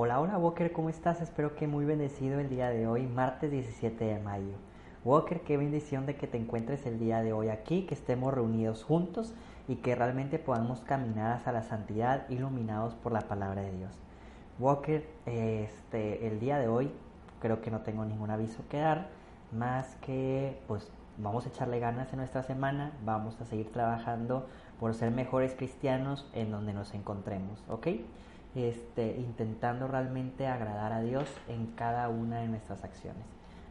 Hola, hola Walker, ¿cómo estás? Espero que muy bendecido el día de hoy, martes 17 de mayo. Walker, qué bendición de que te encuentres el día de hoy aquí, que estemos reunidos juntos y que realmente podamos caminar hacia la santidad iluminados por la palabra de Dios. Walker, este, el día de hoy creo que no tengo ningún aviso que dar, más que pues vamos a echarle ganas en nuestra semana, vamos a seguir trabajando por ser mejores cristianos en donde nos encontremos, ¿ok? Este, intentando realmente agradar a Dios en cada una de nuestras acciones.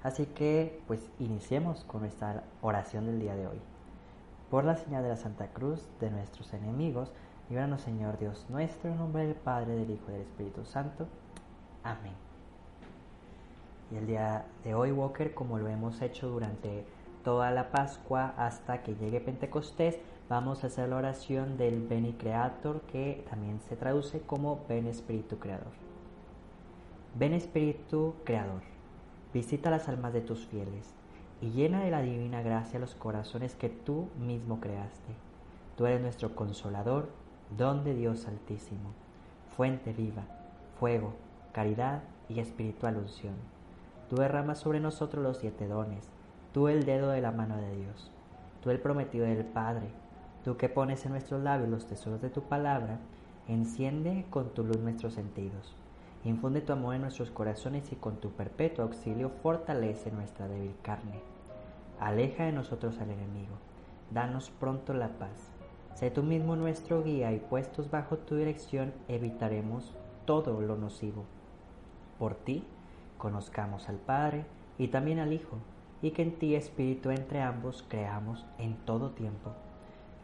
Así que pues iniciemos con nuestra oración del día de hoy. Por la señal de la Santa Cruz de nuestros enemigos, líbranos Señor Dios nuestro, en nombre del Padre, del Hijo y del Espíritu Santo. Amén. Y el día de hoy, Walker, como lo hemos hecho durante toda la Pascua hasta que llegue Pentecostés, vamos a hacer la oración del Beni Creator, que también se traduce como Ven Espíritu Creador. Ven Espíritu Creador, visita las almas de tus fieles y llena de la divina gracia los corazones que tú mismo creaste. Tú eres nuestro consolador, don de Dios Altísimo, fuente viva, fuego, caridad y espiritual unción. Tú derramas sobre nosotros los siete dones, tú el dedo de la mano de Dios, tú el prometido del Padre, tú que pones en nuestros labios los tesoros de tu palabra, enciende con tu luz nuestros sentidos. Infunde tu amor en nuestros corazones y con tu perpetuo auxilio fortalece nuestra débil carne. Aleja de nosotros al enemigo. Danos pronto la paz. Sé tú mismo nuestro guía y puestos bajo tu dirección evitaremos todo lo nocivo. Por ti conozcamos al Padre y también al Hijo, y que en ti, Espíritu, entre ambos creamos en todo tiempo.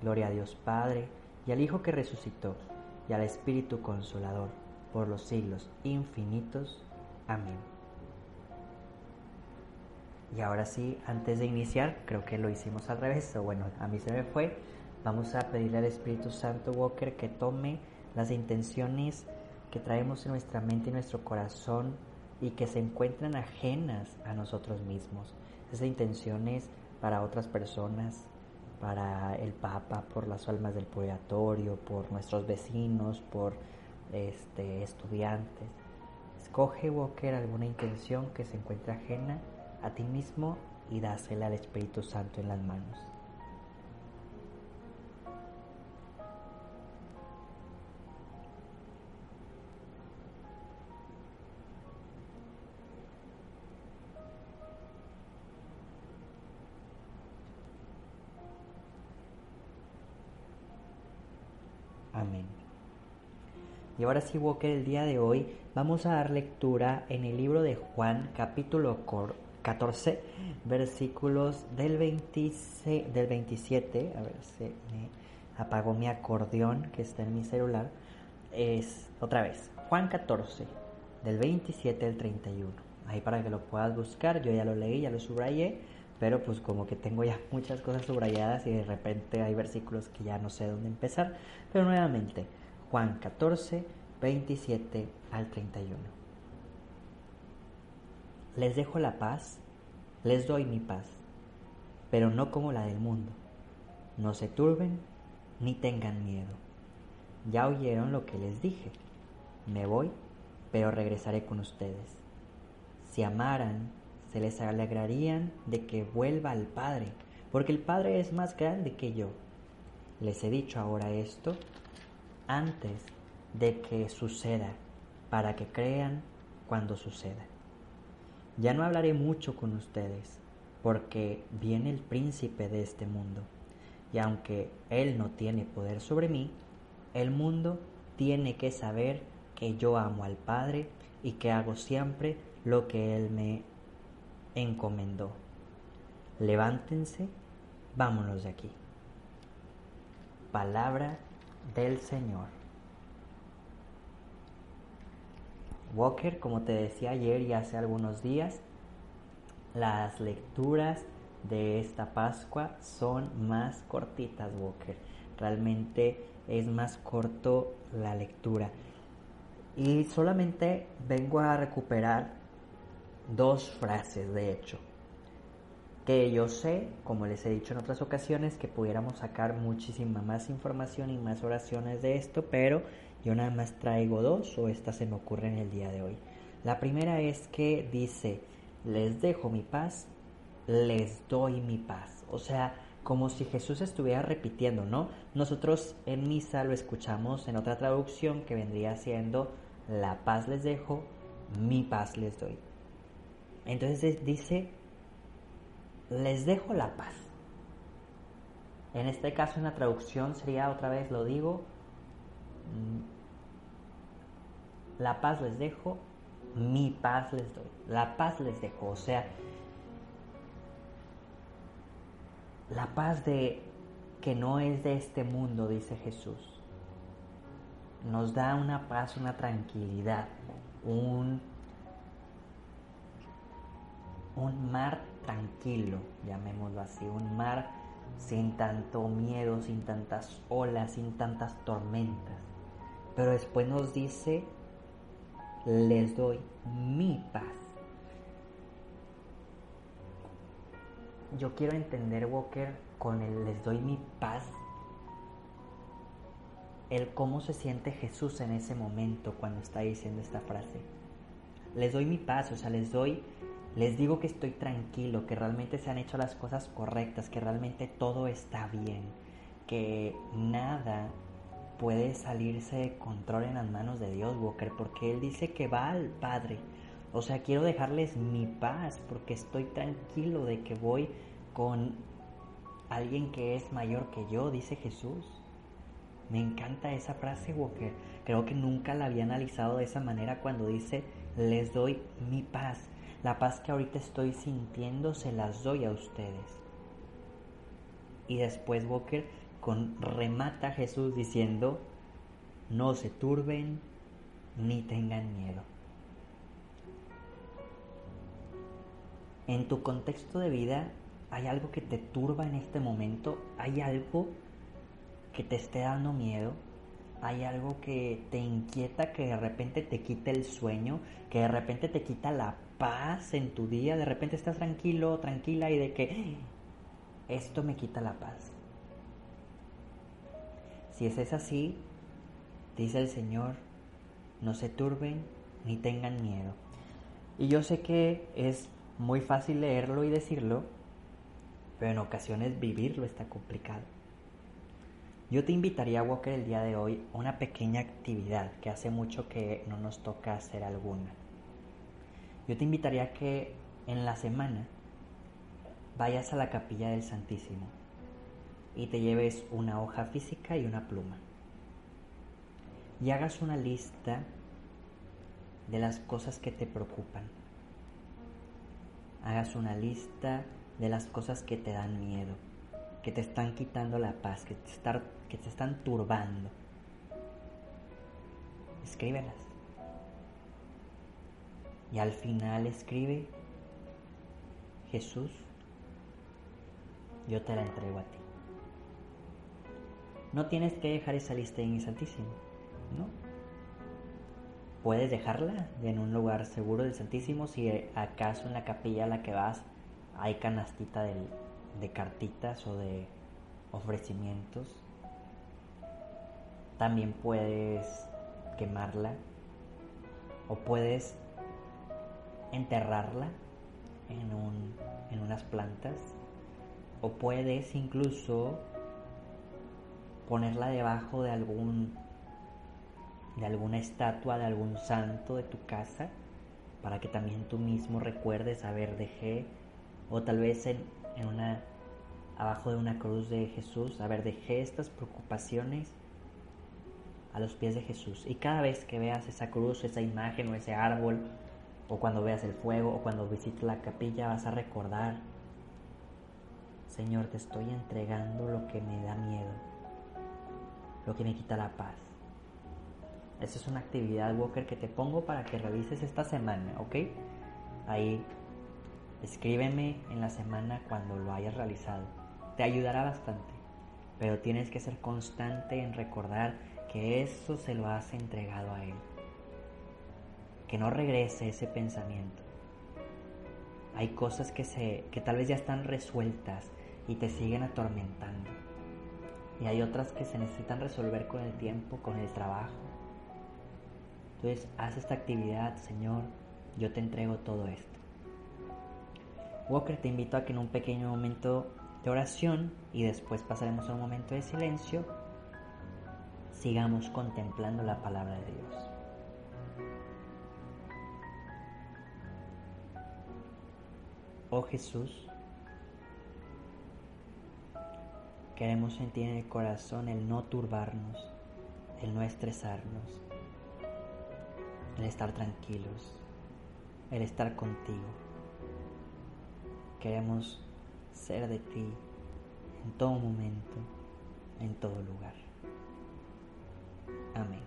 Gloria a Dios Padre, y al Hijo que resucitó, y al Espíritu Consolador por los siglos infinitos. Amén. Y ahora sí, antes de iniciar, creo que lo hicimos al revés, o bueno, a mí se me fue, vamos a pedirle al Espíritu Santo Walker que tome las intenciones que traemos en nuestra mente y nuestro corazón y que se encuentran ajenas a nosotros mismos. Esas intenciones para otras personas, para el Papa, por las almas del purgatorio, por nuestros vecinos, por este, estudiantes. Escoge, Walker, alguna intención que se encuentre ajena a ti mismo y dásela al Espíritu Santo en las manos. Y ahora sí, Walker, el día de hoy vamos a dar lectura en el libro de Juan, capítulo 14, versículos del, 26, del 27. A ver, se me apagó mi acordeón que está en mi celular. Es otra vez, Juan 14, del 27 al 31. Ahí para que lo puedas buscar, yo ya lo leí, ya lo subrayé, pero pues como que tengo ya muchas cosas subrayadas y de repente hay versículos que ya no sé dónde empezar. Pero nuevamente, Juan 14, 27 al 31. Les dejo la paz, les doy mi paz, pero no como la del mundo. No se turben ni tengan miedo. Ya oyeron lo que les dije. Me voy, pero regresaré con ustedes. Si amaran, se les alegrarían de que vuelva al Padre, porque el Padre es más grande que yo. Les he dicho ahora esto antes de que suceda, para que crean cuando suceda. Ya no hablaré mucho con ustedes, porque viene el príncipe de este mundo, y aunque él no tiene poder sobre mí, el mundo tiene que saber que yo amo al Padre y que hago siempre lo que Él me encomendó. Levántense, vámonos de aquí. Palabra del Señor. Walker, como te decía ayer y hace algunos días, las lecturas de esta Pascua son más cortitas, Walker. Realmente es más corto la lectura. Y solamente vengo a recuperar dos frases, de hecho. Que yo sé, como les he dicho en otras ocasiones, que pudiéramos sacar muchísima más información y más oraciones de esto, pero yo nada más traigo dos o estas se me ocurren el día de hoy. La primera es que dice, les dejo mi paz, les doy mi paz. O sea, como si Jesús estuviera repitiendo, ¿no? Nosotros en misa lo escuchamos en otra traducción que vendría siendo, la paz les dejo, mi paz les doy. Entonces dice, les dejo la paz. En este caso en la traducción sería otra vez, lo digo, la paz les dejo, mi paz les doy. La paz les dejo, o sea, la paz de que no es de este mundo, dice Jesús. Nos da una paz, una tranquilidad, un, un mar tranquilo, llamémoslo así, un mar sin tanto miedo, sin tantas olas, sin tantas tormentas. Pero después nos dice les doy mi paz. Yo quiero entender, Walker, con el les doy mi paz, el cómo se siente Jesús en ese momento cuando está diciendo esta frase. Les doy mi paz, o sea, les doy, les digo que estoy tranquilo, que realmente se han hecho las cosas correctas, que realmente todo está bien, que nada puede salirse de control en las manos de Dios, Walker, porque Él dice que va al Padre. O sea, quiero dejarles mi paz porque estoy tranquilo de que voy con alguien que es mayor que yo, dice Jesús. Me encanta esa frase, Walker. Creo que nunca la había analizado de esa manera cuando dice, les doy mi paz. La paz que ahorita estoy sintiendo se las doy a ustedes. Y después, Walker, con remata Jesús diciendo, no se turben ni tengan miedo. En tu contexto de vida, ¿hay algo que te turba en este momento? ¿Hay algo que te esté dando miedo? ¿Hay algo que te inquieta, que de repente te quita el sueño, que de repente te quita la paz en tu día? De repente estás tranquilo, tranquila y de que esto me quita la paz. Si es así, dice el Señor, no se turben ni tengan miedo. Y yo sé que es muy fácil leerlo y decirlo, pero en ocasiones vivirlo está complicado. Yo te invitaría, Walker, el día de hoy a una pequeña actividad que hace mucho que no nos toca hacer alguna. Yo te invitaría a que en la semana vayas a la capilla del Santísimo y te lleves una hoja física y una pluma. Y hagas una lista de las cosas que te preocupan. Hagas una lista de las cosas que te dan miedo, que te están quitando la paz, que te, que te están turbando. Escríbelas. Y al final escribe, Jesús, yo te la entrego a ti. No tienes que dejar esa lista en el Santísimo, ¿no? Puedes dejarla en un lugar seguro del Santísimo si acaso en la capilla a la que vas hay canastita de, de cartitas o de ofrecimientos. También puedes quemarla o puedes enterrarla en, un, en unas plantas o puedes incluso ponerla debajo de algún de alguna estatua de algún santo de tu casa para que también tú mismo recuerdes a ver dejé o tal vez en, en una abajo de una cruz de Jesús a ver dejé estas preocupaciones a los pies de Jesús y cada vez que veas esa cruz esa imagen o ese árbol o cuando veas el fuego o cuando visites la capilla vas a recordar Señor te estoy entregando lo que me da miedo lo que me quita la paz. Esa es una actividad, Walker, que te pongo para que revises esta semana, ¿ok? Ahí escríbeme en la semana cuando lo hayas realizado. Te ayudará bastante, pero tienes que ser constante en recordar que eso se lo has entregado a Él. Que no regrese ese pensamiento. Hay cosas que, se, que tal vez ya están resueltas y te siguen atormentando. Y hay otras que se necesitan resolver con el tiempo, con el trabajo. Entonces, haz esta actividad, Señor, yo te entrego todo esto. Walker, te invito a que en un pequeño momento de oración y después pasaremos a un momento de silencio, sigamos contemplando la palabra de Dios. Oh Jesús, queremos sentir en el corazón el no turbarnos, el no estresarnos, el estar tranquilos, el estar contigo. Queremos ser de ti en todo momento, en todo lugar. Amén.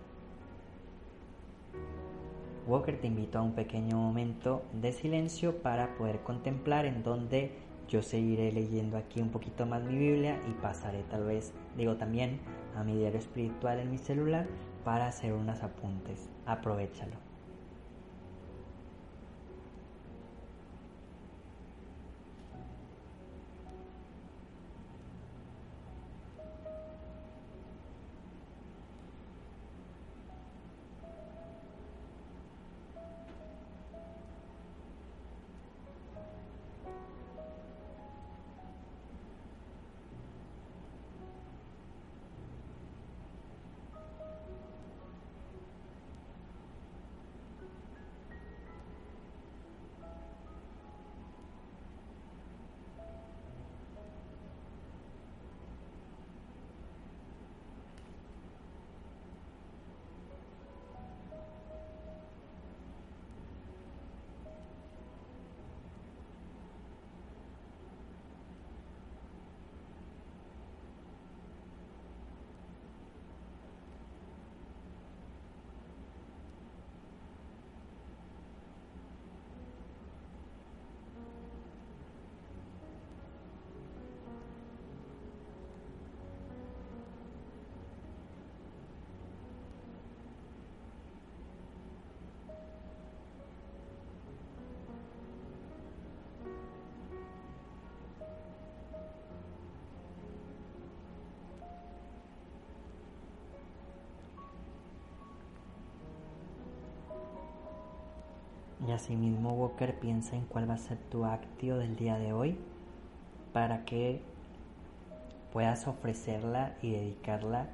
Walker te invito a un pequeño momento de silencio para poder contemplar en donde yo seguiré leyendo aquí un poquito más mi Biblia y pasaré tal vez, digo también, a mi diario espiritual en mi celular para hacer unos apuntes. Aprovechalo. Y asimismo Walker piensa en cuál va a ser tu actio del día de hoy para que puedas ofrecerla y dedicarla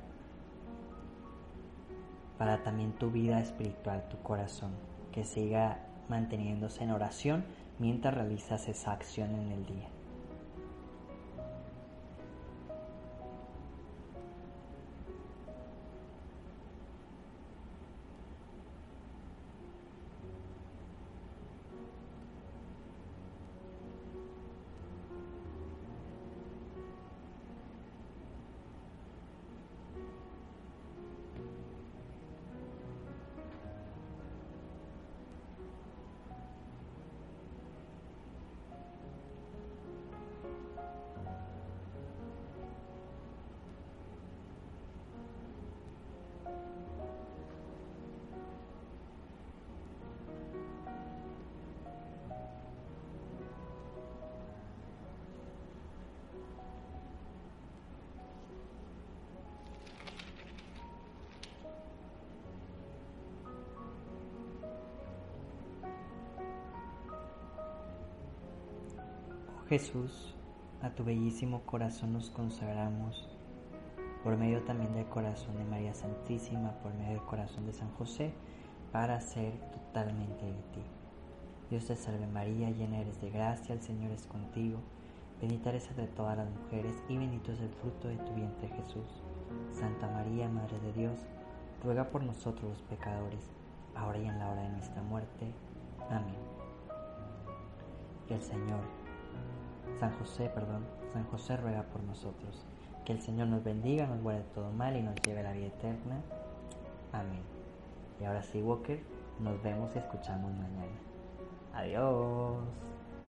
para también tu vida espiritual, tu corazón, que siga manteniéndose en oración mientras realizas esa acción en el día. Jesús, a tu bellísimo corazón nos consagramos, por medio también del corazón de María Santísima, por medio del corazón de San José, para ser totalmente de ti. Dios te salve María, llena eres de gracia, el Señor es contigo, bendita eres entre todas las mujeres y bendito es el fruto de tu vientre Jesús. Santa María, Madre de Dios, ruega por nosotros los pecadores, ahora y en la hora de nuestra muerte. Amén. Que el Señor San José, perdón, San José ruega por nosotros. Que el Señor nos bendiga, nos guarde todo mal y nos lleve a la vida eterna. Amén. Y ahora sí, Walker, nos vemos y escuchamos mañana. Adiós.